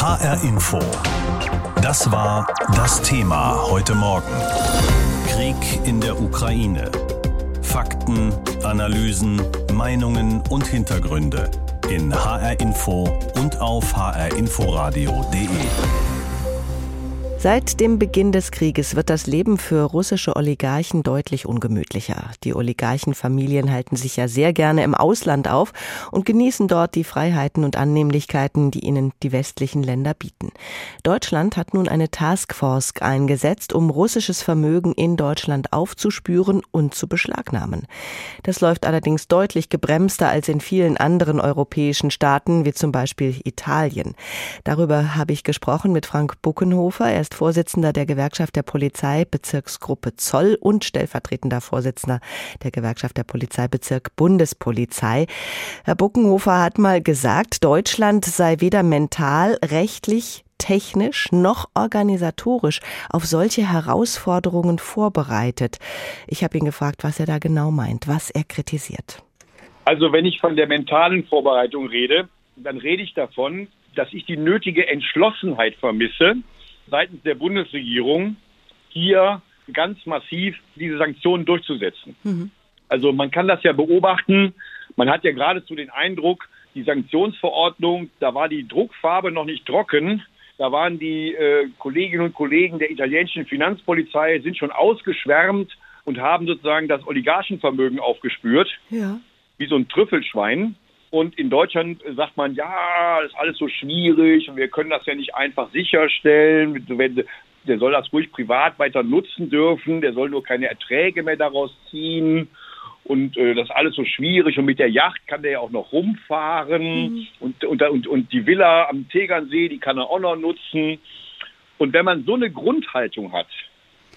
HR Info. Das war das Thema heute Morgen. Krieg in der Ukraine. Fakten, Analysen, Meinungen und Hintergründe in HR Info und auf hrinforadio.de. Seit dem Beginn des Krieges wird das Leben für russische Oligarchen deutlich ungemütlicher. Die Oligarchenfamilien halten sich ja sehr gerne im Ausland auf und genießen dort die Freiheiten und Annehmlichkeiten, die ihnen die westlichen Länder bieten. Deutschland hat nun eine Taskforce eingesetzt, um russisches Vermögen in Deutschland aufzuspüren und zu beschlagnahmen. Das läuft allerdings deutlich gebremster als in vielen anderen europäischen Staaten, wie zum Beispiel Italien. Darüber habe ich gesprochen mit Frank Buckenhofer. Er ist Vorsitzender der Gewerkschaft der Polizei Bezirksgruppe Zoll und stellvertretender Vorsitzender der Gewerkschaft der Polizeibezirk Bundespolizei. Herr Buckenhofer hat mal gesagt, Deutschland sei weder mental, rechtlich, technisch noch organisatorisch auf solche Herausforderungen vorbereitet. Ich habe ihn gefragt, was er da genau meint, was er kritisiert. Also wenn ich von der mentalen Vorbereitung rede, dann rede ich davon, dass ich die nötige Entschlossenheit vermisse, seitens der Bundesregierung hier ganz massiv diese Sanktionen durchzusetzen. Mhm. Also man kann das ja beobachten. Man hat ja geradezu den Eindruck, die Sanktionsverordnung, da war die Druckfarbe noch nicht trocken. Da waren die äh, Kolleginnen und Kollegen der italienischen Finanzpolizei sind schon ausgeschwärmt und haben sozusagen das Oligarchenvermögen aufgespürt. Ja. Wie so ein Trüffelschwein. Und in Deutschland sagt man, ja, das ist alles so schwierig und wir können das ja nicht einfach sicherstellen. Der soll das ruhig privat weiter nutzen dürfen, der soll nur keine Erträge mehr daraus ziehen. Und äh, das ist alles so schwierig. Und mit der Yacht kann der ja auch noch rumfahren. Mhm. Und, und, und, und die Villa am Tegernsee, die kann er auch noch nutzen. Und wenn man so eine Grundhaltung hat,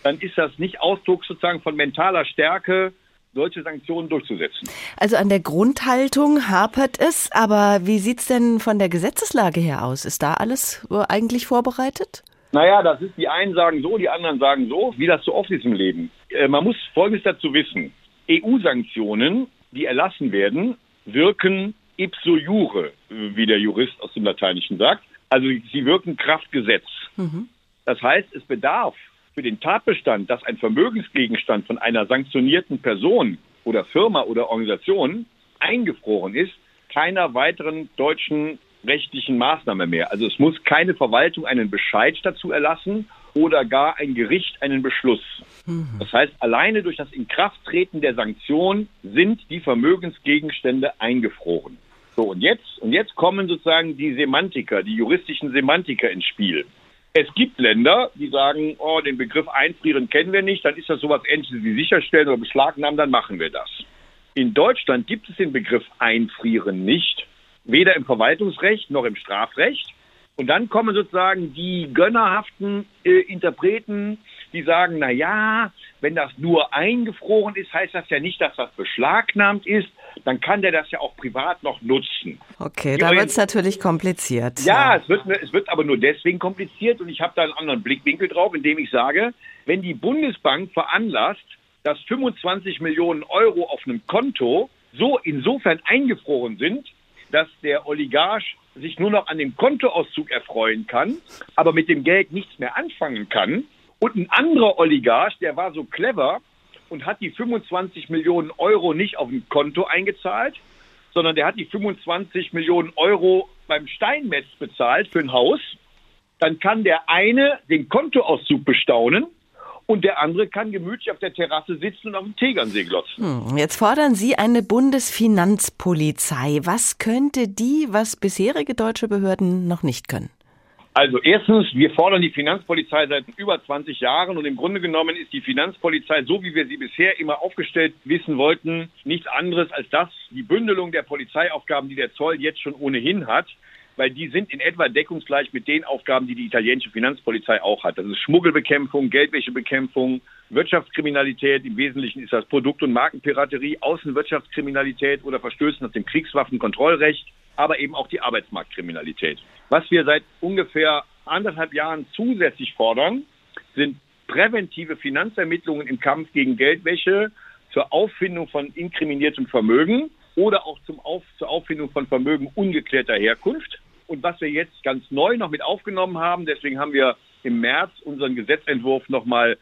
dann ist das nicht Ausdruck sozusagen von mentaler Stärke, solche Sanktionen durchzusetzen. Also an der Grundhaltung hapert es, aber wie sieht es denn von der Gesetzeslage her aus? Ist da alles äh, eigentlich vorbereitet? Naja, das ist, die einen sagen so, die anderen sagen so, wie das so oft ist im Leben. Äh, man muss Folgendes dazu wissen. EU-Sanktionen, die erlassen werden, wirken ipso jure, wie der Jurist aus dem Lateinischen sagt. Also sie wirken Kraftgesetz. Mhm. Das heißt, es bedarf für den Tatbestand, dass ein Vermögensgegenstand von einer sanktionierten Person oder Firma oder Organisation eingefroren ist, keiner weiteren deutschen rechtlichen Maßnahme mehr. Also es muss keine Verwaltung einen Bescheid dazu erlassen oder gar ein Gericht einen Beschluss. Mhm. Das heißt, alleine durch das Inkrafttreten der Sanktion sind die Vermögensgegenstände eingefroren. So, und jetzt, und jetzt kommen sozusagen die Semantiker, die juristischen Semantiker ins Spiel. Es gibt Länder, die sagen, oh, den Begriff einfrieren kennen wir nicht, dann ist das sowas ähnliches wie sicherstellen oder beschlagnahmen, dann machen wir das. In Deutschland gibt es den Begriff einfrieren nicht, weder im Verwaltungsrecht noch im Strafrecht. Und dann kommen sozusagen die gönnerhaften äh, Interpreten, die sagen, na ja, wenn das nur eingefroren ist, heißt das ja nicht, dass das beschlagnahmt ist. Dann kann der das ja auch privat noch nutzen. Okay, da wird es natürlich kompliziert. Ja, ja, Es, wird, es wird aber nur deswegen kompliziert und ich habe da einen anderen Blickwinkel drauf, indem ich sage, wenn die Bundesbank veranlasst, dass 25 Millionen Euro auf einem Konto so insofern eingefroren sind, dass der Oligarch sich nur noch an dem Kontoauszug erfreuen kann, aber mit dem Geld nichts mehr anfangen kann. Und ein anderer Oligarch, der war so clever und hat die 25 Millionen Euro nicht auf ein Konto eingezahlt, sondern der hat die 25 Millionen Euro beim Steinmetz bezahlt für ein Haus. Dann kann der eine den Kontoauszug bestaunen und der andere kann gemütlich auf der Terrasse sitzen und auf dem Tegernsee glotzen. Hm, jetzt fordern Sie eine Bundesfinanzpolizei. Was könnte die, was bisherige deutsche Behörden noch nicht können? Also erstens, wir fordern die Finanzpolizei seit über 20 Jahren und im Grunde genommen ist die Finanzpolizei, so wie wir sie bisher immer aufgestellt wissen wollten, nichts anderes als das, die Bündelung der Polizeiaufgaben, die der Zoll jetzt schon ohnehin hat weil die sind in etwa deckungsgleich mit den Aufgaben, die die italienische Finanzpolizei auch hat. Das ist Schmuggelbekämpfung, Geldwäschebekämpfung, Wirtschaftskriminalität. Im Wesentlichen ist das Produkt- und Markenpiraterie, Außenwirtschaftskriminalität oder Verstößen nach dem Kriegswaffenkontrollrecht, aber eben auch die Arbeitsmarktkriminalität. Was wir seit ungefähr anderthalb Jahren zusätzlich fordern, sind präventive Finanzermittlungen im Kampf gegen Geldwäsche zur Auffindung von inkriminiertem Vermögen oder auch zum Auf, zur Auffindung von Vermögen ungeklärter Herkunft. Und was wir jetzt ganz neu noch mit aufgenommen haben, deswegen haben wir im März unseren Gesetzentwurf nochmal,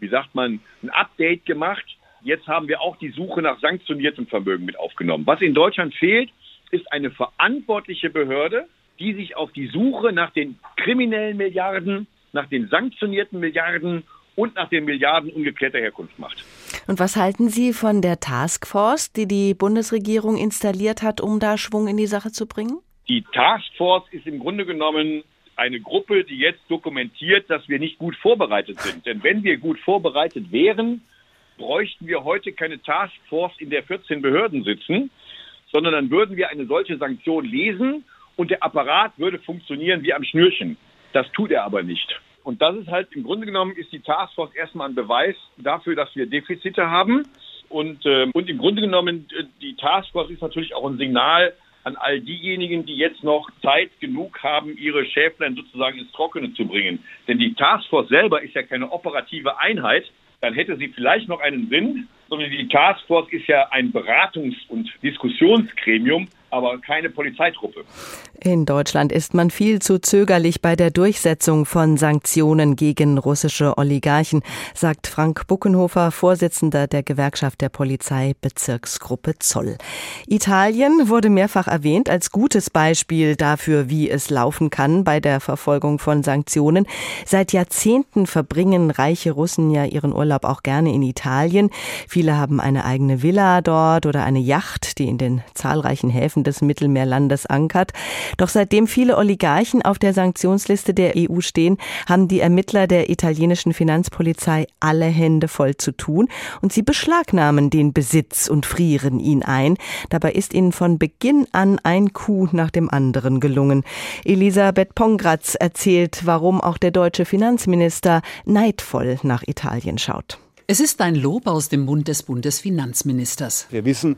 wie sagt man, ein Update gemacht. Jetzt haben wir auch die Suche nach sanktioniertem Vermögen mit aufgenommen. Was in Deutschland fehlt, ist eine verantwortliche Behörde, die sich auf die Suche nach den kriminellen Milliarden, nach den sanktionierten Milliarden und nach den Milliarden ungeklärter Herkunft macht. Und was halten Sie von der Taskforce, die die Bundesregierung installiert hat, um da Schwung in die Sache zu bringen? Die Taskforce ist im Grunde genommen eine Gruppe, die jetzt dokumentiert, dass wir nicht gut vorbereitet sind. Denn wenn wir gut vorbereitet wären, bräuchten wir heute keine Taskforce, in der 14 Behörden sitzen, sondern dann würden wir eine solche Sanktion lesen und der Apparat würde funktionieren wie am Schnürchen. Das tut er aber nicht. Und das ist halt im Grunde genommen ist die Taskforce erstmal ein Beweis dafür, dass wir Defizite haben. Und, äh, und im Grunde genommen, äh, die Taskforce ist natürlich auch ein Signal an all diejenigen, die jetzt noch Zeit genug haben, ihre Schäflein sozusagen ins Trockene zu bringen. Denn die Taskforce selber ist ja keine operative Einheit. Dann hätte sie vielleicht noch einen Sinn, sondern die Taskforce ist ja ein Beratungs- und Diskussionsgremium, aber keine Polizeitruppe. In Deutschland ist man viel zu zögerlich bei der Durchsetzung von Sanktionen gegen russische Oligarchen, sagt Frank Buckenhofer, Vorsitzender der Gewerkschaft der Polizei Bezirksgruppe Zoll. Italien wurde mehrfach erwähnt als gutes Beispiel dafür, wie es laufen kann bei der Verfolgung von Sanktionen. Seit Jahrzehnten verbringen reiche Russen ja ihren Urlaub auch gerne in Italien. Viele haben eine eigene Villa dort oder eine Yacht, die in den zahlreichen Häfen Küsten des Mittelmeerlandes ankert. Doch seitdem viele Oligarchen auf der Sanktionsliste der EU stehen, haben die Ermittler der italienischen Finanzpolizei alle Hände voll zu tun und sie beschlagnahmen den Besitz und frieren ihn ein. Dabei ist ihnen von Beginn an ein Coup nach dem anderen gelungen. Elisabeth Pongratz erzählt, warum auch der deutsche Finanzminister neidvoll nach Italien schaut. Es ist ein Lob aus dem Mund des Bundesfinanzministers. Wir wissen,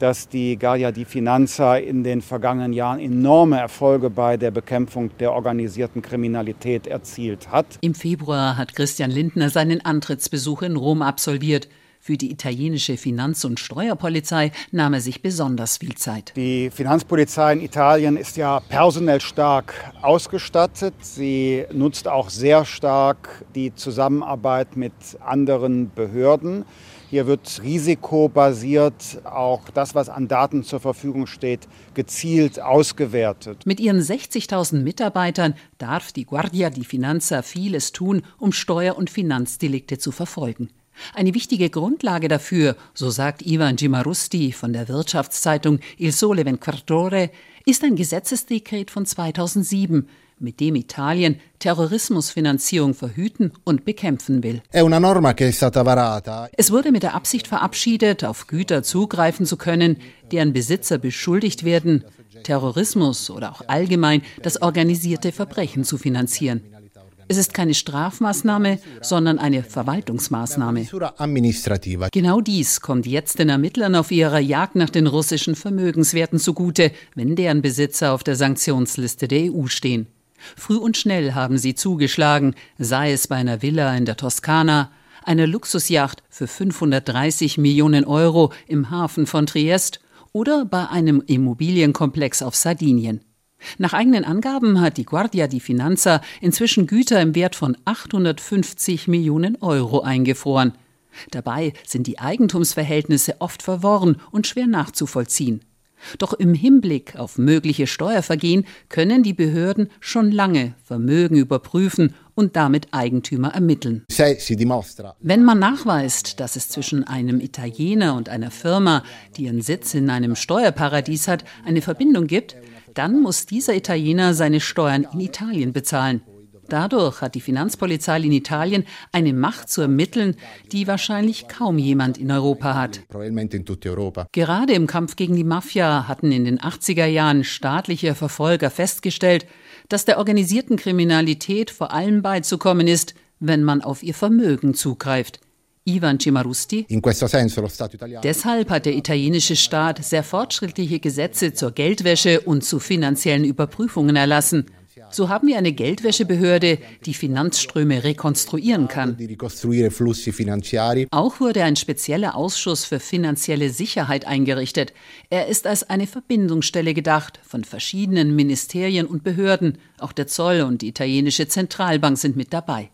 dass die Guardia di Finanza in den vergangenen Jahren enorme Erfolge bei der Bekämpfung der organisierten Kriminalität erzielt hat. Im Februar hat Christian Lindner seinen Antrittsbesuch in Rom absolviert. Für die italienische Finanz- und Steuerpolizei nahm er sich besonders viel Zeit. Die Finanzpolizei in Italien ist ja personell stark ausgestattet. Sie nutzt auch sehr stark die Zusammenarbeit mit anderen Behörden. Hier wird risikobasiert auch das, was an Daten zur Verfügung steht, gezielt ausgewertet. Mit ihren 60.000 Mitarbeitern darf die Guardia di Finanza vieles tun, um Steuer- und Finanzdelikte zu verfolgen. Eine wichtige Grundlage dafür, so sagt Ivan Gimarusti von der Wirtschaftszeitung Il Sole Venquartore, ist ein Gesetzesdekret von 2007, mit dem Italien Terrorismusfinanzierung verhüten und bekämpfen will. Es wurde mit der Absicht verabschiedet, auf Güter zugreifen zu können, deren Besitzer beschuldigt werden, Terrorismus oder auch allgemein das organisierte Verbrechen zu finanzieren. Es ist keine Strafmaßnahme, sondern eine Verwaltungsmaßnahme. Genau dies kommt jetzt den Ermittlern auf ihrer Jagd nach den russischen Vermögenswerten zugute, wenn deren Besitzer auf der Sanktionsliste der EU stehen. Früh und schnell haben sie zugeschlagen, sei es bei einer Villa in der Toskana, einer Luxusjacht für 530 Millionen Euro im Hafen von Triest oder bei einem Immobilienkomplex auf Sardinien. Nach eigenen Angaben hat die Guardia di Finanza inzwischen Güter im Wert von 850 Millionen Euro eingefroren. Dabei sind die Eigentumsverhältnisse oft verworren und schwer nachzuvollziehen. Doch im Hinblick auf mögliche Steuervergehen können die Behörden schon lange Vermögen überprüfen und damit Eigentümer ermitteln. Wenn man nachweist, dass es zwischen einem Italiener und einer Firma, die ihren Sitz in einem Steuerparadies hat, eine Verbindung gibt, dann muss dieser Italiener seine Steuern in Italien bezahlen. Dadurch hat die Finanzpolizei in Italien eine Macht zu ermitteln, die wahrscheinlich kaum jemand in Europa hat. Gerade im Kampf gegen die Mafia hatten in den 80er Jahren staatliche Verfolger festgestellt, dass der organisierten Kriminalität vor allem beizukommen ist, wenn man auf ihr Vermögen zugreift. Ivan Cimarusti. Deshalb hat der italienische Staat sehr fortschrittliche Gesetze zur Geldwäsche und zu finanziellen Überprüfungen erlassen. So haben wir eine Geldwäschebehörde, die Finanzströme rekonstruieren kann. Auch wurde ein spezieller Ausschuss für finanzielle Sicherheit eingerichtet. Er ist als eine Verbindungsstelle gedacht von verschiedenen Ministerien und Behörden. Auch der Zoll und die italienische Zentralbank sind mit dabei.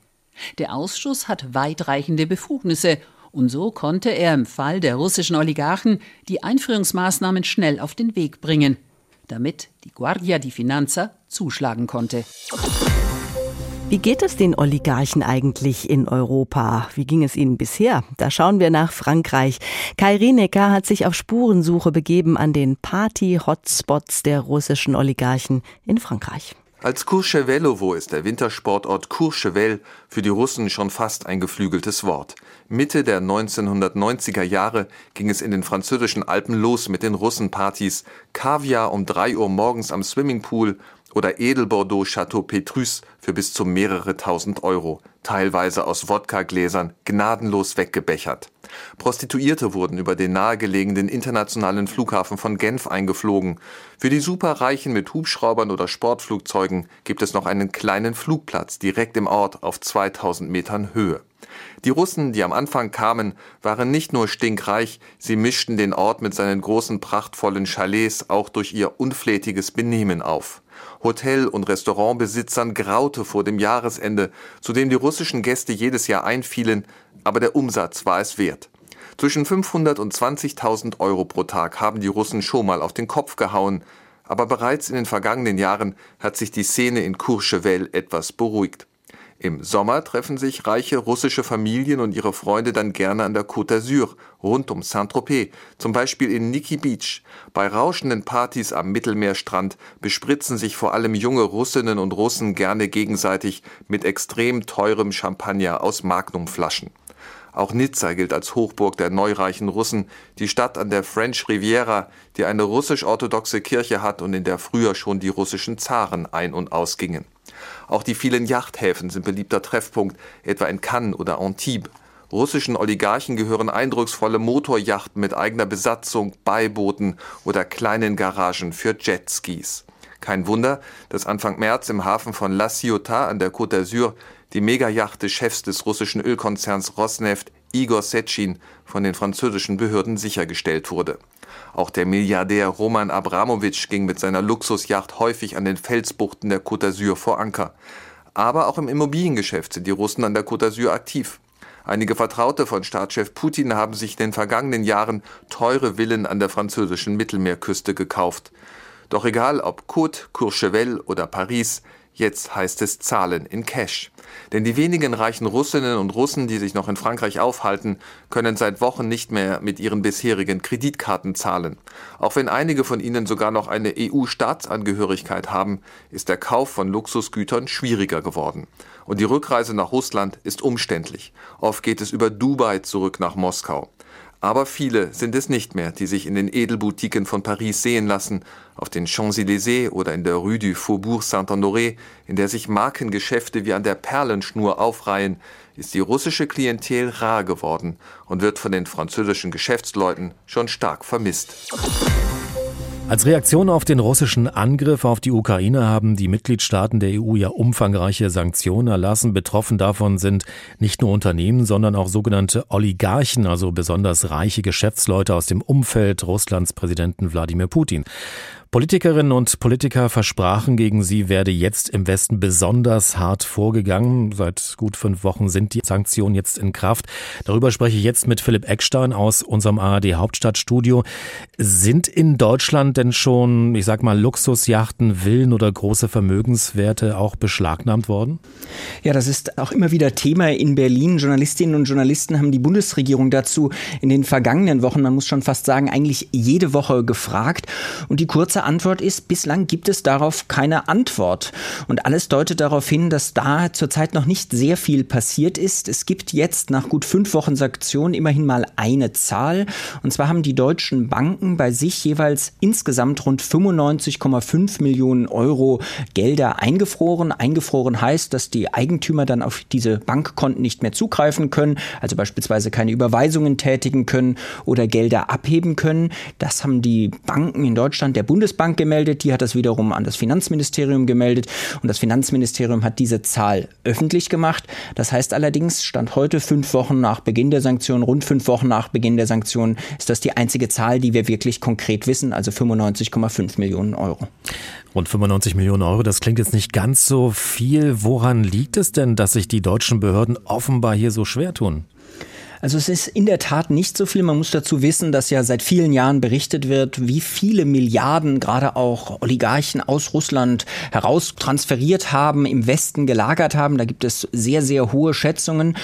Der Ausschuss hat weitreichende Befugnisse und so konnte er im Fall der russischen Oligarchen die Einführungsmaßnahmen schnell auf den Weg bringen, damit die Guardia di Finanza zuschlagen konnte. Wie geht es den Oligarchen eigentlich in Europa? Wie ging es ihnen bisher? Da schauen wir nach Frankreich. Kai Rienecker hat sich auf Spurensuche begeben an den Party-Hotspots der russischen Oligarchen in Frankreich. Als Courchevellovo ist der Wintersportort Courchevel für die Russen schon fast ein geflügeltes Wort. Mitte der 1990er Jahre ging es in den französischen Alpen los mit den Russenpartys. Kaviar um drei Uhr morgens am Swimmingpool oder Edelbordeaux Chateau Petrus für bis zu mehrere tausend Euro, teilweise aus Wodka-Gläsern, gnadenlos weggebechert. Prostituierte wurden über den nahegelegenen internationalen Flughafen von Genf eingeflogen. Für die Superreichen mit Hubschraubern oder Sportflugzeugen gibt es noch einen kleinen Flugplatz direkt im Ort auf 2000 Metern Höhe. Die Russen, die am Anfang kamen, waren nicht nur stinkreich, sie mischten den Ort mit seinen großen prachtvollen Chalets auch durch ihr unflätiges Benehmen auf. Hotel- und Restaurantbesitzern graute vor dem Jahresende, zu dem die russischen Gäste jedes Jahr einfielen, aber der Umsatz war es wert. Zwischen 500 und 20.000 Euro pro Tag haben die Russen schon mal auf den Kopf gehauen, aber bereits in den vergangenen Jahren hat sich die Szene in Courchevel etwas beruhigt. Im Sommer treffen sich reiche russische Familien und ihre Freunde dann gerne an der Côte d'Azur, rund um Saint-Tropez, zum Beispiel in Nikki Beach. Bei rauschenden Partys am Mittelmeerstrand bespritzen sich vor allem junge Russinnen und Russen gerne gegenseitig mit extrem teurem Champagner aus Magnumflaschen. Auch Nizza gilt als Hochburg der neureichen Russen, die Stadt an der French Riviera, die eine russisch-orthodoxe Kirche hat und in der früher schon die russischen Zaren ein- und ausgingen. Auch die vielen Yachthäfen sind beliebter Treffpunkt, etwa in Cannes oder Antibes. Russischen Oligarchen gehören eindrucksvolle Motorjachten mit eigener Besatzung, Beibooten oder kleinen Garagen für Jetskis. Kein Wunder, dass Anfang März im Hafen von La Ciotat an der Côte d'Azur die Megayacht des Chefs des russischen Ölkonzerns Rosneft, Igor Setschin, von den französischen Behörden sichergestellt wurde. Auch der Milliardär Roman Abramowitsch ging mit seiner Luxusjacht häufig an den Felsbuchten der Côte d'Azur vor Anker. Aber auch im Immobiliengeschäft sind die Russen an der Côte d'Azur aktiv. Einige Vertraute von Staatschef Putin haben sich in den vergangenen Jahren teure Villen an der französischen Mittelmeerküste gekauft. Doch egal ob Côte, Courchevel oder Paris, Jetzt heißt es Zahlen in Cash. Denn die wenigen reichen Russinnen und Russen, die sich noch in Frankreich aufhalten, können seit Wochen nicht mehr mit ihren bisherigen Kreditkarten zahlen. Auch wenn einige von ihnen sogar noch eine EU-Staatsangehörigkeit haben, ist der Kauf von Luxusgütern schwieriger geworden. Und die Rückreise nach Russland ist umständlich. Oft geht es über Dubai zurück nach Moskau. Aber viele sind es nicht mehr, die sich in den Edelboutiquen von Paris sehen lassen, auf den Champs-Élysées oder in der Rue du Faubourg Saint-Honoré, in der sich Markengeschäfte wie an der Perlenschnur aufreihen, ist die russische Klientel rar geworden und wird von den französischen Geschäftsleuten schon stark vermisst. Als Reaktion auf den russischen Angriff auf die Ukraine haben die Mitgliedstaaten der EU ja umfangreiche Sanktionen erlassen. Betroffen davon sind nicht nur Unternehmen, sondern auch sogenannte Oligarchen, also besonders reiche Geschäftsleute aus dem Umfeld Russlands Präsidenten Wladimir Putin. Politikerinnen und Politiker versprachen, gegen sie werde jetzt im Westen besonders hart vorgegangen. Seit gut fünf Wochen sind die Sanktionen jetzt in Kraft. Darüber spreche ich jetzt mit Philipp Eckstein aus unserem ARD Hauptstadtstudio. Sind in Deutschland denn schon, ich sag mal, Luxusjachten, Villen oder große Vermögenswerte auch beschlagnahmt worden? Ja, das ist auch immer wieder Thema in Berlin. Journalistinnen und Journalisten haben die Bundesregierung dazu in den vergangenen Wochen, man muss schon fast sagen, eigentlich jede Woche gefragt. Und die kurze Antwort ist, bislang gibt es darauf keine Antwort. Und alles deutet darauf hin, dass da zurzeit noch nicht sehr viel passiert ist. Es gibt jetzt nach gut fünf Wochen Sanktionen immerhin mal eine Zahl. Und zwar haben die deutschen Banken bei sich jeweils insgesamt rund 95,5 Millionen Euro Gelder eingefroren. Eingefroren heißt, dass die Eigentümer dann auf diese Bankkonten nicht mehr zugreifen können, also beispielsweise keine Überweisungen tätigen können oder Gelder abheben können. Das haben die Banken in Deutschland, der Bundes Bundesbank gemeldet, die hat das wiederum an das Finanzministerium gemeldet und das Finanzministerium hat diese Zahl öffentlich gemacht. Das heißt allerdings, Stand heute, fünf Wochen nach Beginn der Sanktionen, rund fünf Wochen nach Beginn der Sanktionen, ist das die einzige Zahl, die wir wirklich konkret wissen, also 95,5 Millionen Euro. Rund 95 Millionen Euro, das klingt jetzt nicht ganz so viel. Woran liegt es denn, dass sich die deutschen Behörden offenbar hier so schwer tun? Also es ist in der Tat nicht so viel. Man muss dazu wissen, dass ja seit vielen Jahren berichtet wird, wie viele Milliarden gerade auch Oligarchen aus Russland heraus transferiert haben, im Westen gelagert haben. Da gibt es sehr, sehr hohe Schätzungen.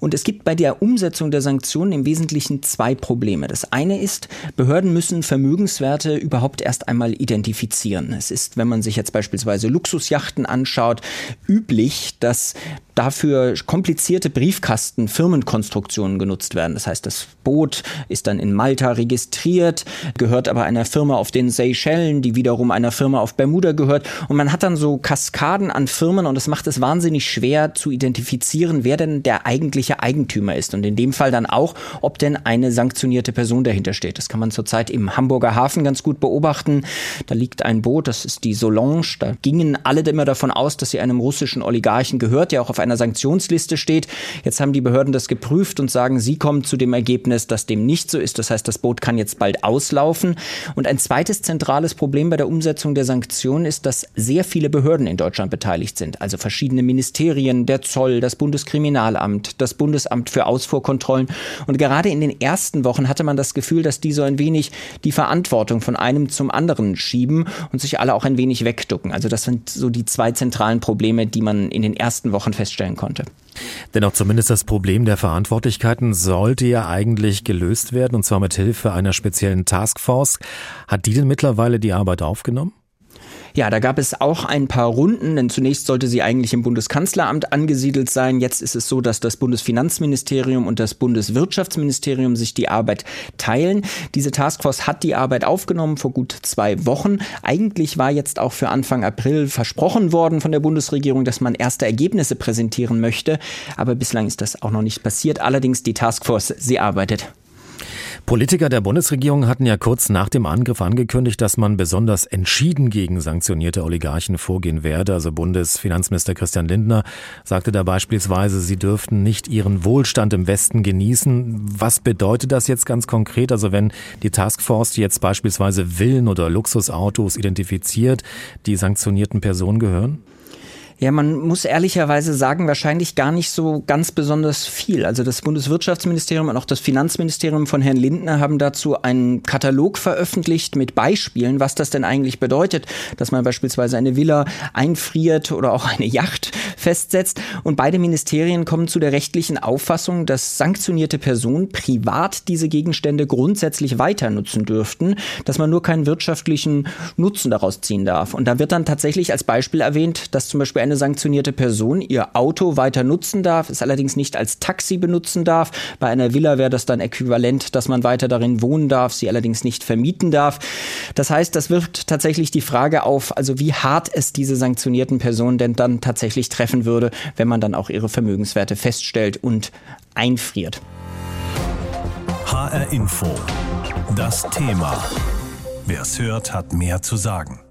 Und es gibt bei der Umsetzung der Sanktionen im Wesentlichen zwei Probleme. Das eine ist, Behörden müssen Vermögenswerte überhaupt erst einmal identifizieren. Es ist, wenn man sich jetzt beispielsweise Luxusjachten anschaut, üblich, dass dafür komplizierte Briefkasten-Firmenkonstruktionen genutzt werden. Das heißt, das Boot ist dann in Malta registriert, gehört aber einer Firma auf den Seychellen, die wiederum einer Firma auf Bermuda gehört. Und man hat dann so Kaskaden an Firmen und das macht es wahnsinnig schwer zu identifizieren, wer denn der eigentliche Eigentümer ist. Und in dem Fall dann auch, ob denn eine sanktionierte Person dahinter steht. Das kann man zurzeit im Hamburger Hafen ganz gut beobachten. Da liegt ein Boot, das ist die Solange. Da gingen alle immer davon aus, dass sie einem russischen Oligarchen gehört, der auch auf einer Sanktionsliste steht. Jetzt haben die Behörden das geprüft und sagen, sie kommen zu dem Ergebnis, dass dem nicht so ist. Das heißt, das Boot kann jetzt bald auslaufen. Und ein zweites zentrales Problem bei der Umsetzung der Sanktionen ist, dass sehr viele Behörden in Deutschland beteiligt sind. Also verschiedene Ministerien, der Zoll, das Bundeskriminalamt, das Bundesamt für Ausfuhrkontrollen. Und gerade in den ersten Wochen hatte man das Gefühl, dass die so ein wenig die Verantwortung von einem zum anderen schieben und sich alle auch ein wenig wegducken. Also das sind so die zwei zentralen Probleme, die man in den ersten Wochen feststellt feststellen konnte. Dennoch zumindest das Problem der Verantwortlichkeiten sollte ja eigentlich gelöst werden, und zwar mit Hilfe einer speziellen Taskforce. Hat die denn mittlerweile die Arbeit aufgenommen? Ja, da gab es auch ein paar Runden, denn zunächst sollte sie eigentlich im Bundeskanzleramt angesiedelt sein. Jetzt ist es so, dass das Bundesfinanzministerium und das Bundeswirtschaftsministerium sich die Arbeit teilen. Diese Taskforce hat die Arbeit aufgenommen vor gut zwei Wochen. Eigentlich war jetzt auch für Anfang April versprochen worden von der Bundesregierung, dass man erste Ergebnisse präsentieren möchte. Aber bislang ist das auch noch nicht passiert. Allerdings die Taskforce, sie arbeitet. Politiker der Bundesregierung hatten ja kurz nach dem Angriff angekündigt, dass man besonders entschieden gegen sanktionierte Oligarchen vorgehen werde. Also Bundesfinanzminister Christian Lindner sagte da beispielsweise, sie dürften nicht ihren Wohlstand im Westen genießen. Was bedeutet das jetzt ganz konkret? Also wenn die Taskforce jetzt beispielsweise Villen oder Luxusautos identifiziert, die sanktionierten Personen gehören? Ja, man muss ehrlicherweise sagen, wahrscheinlich gar nicht so ganz besonders viel. Also das Bundeswirtschaftsministerium und auch das Finanzministerium von Herrn Lindner haben dazu einen Katalog veröffentlicht mit Beispielen, was das denn eigentlich bedeutet, dass man beispielsweise eine Villa einfriert oder auch eine Yacht festsetzt. Und beide Ministerien kommen zu der rechtlichen Auffassung, dass sanktionierte Personen privat diese Gegenstände grundsätzlich weiter nutzen dürften, dass man nur keinen wirtschaftlichen Nutzen daraus ziehen darf. Und da wird dann tatsächlich als Beispiel erwähnt, dass zum Beispiel eine sanktionierte Person ihr Auto weiter nutzen darf, es allerdings nicht als Taxi benutzen darf. Bei einer Villa wäre das dann äquivalent, dass man weiter darin wohnen darf, sie allerdings nicht vermieten darf. Das heißt, das wirft tatsächlich die Frage auf, also wie hart es diese sanktionierten Personen denn dann tatsächlich treffen würde, wenn man dann auch ihre Vermögenswerte feststellt und einfriert. HR Info. Das Thema. Wer es hört, hat mehr zu sagen.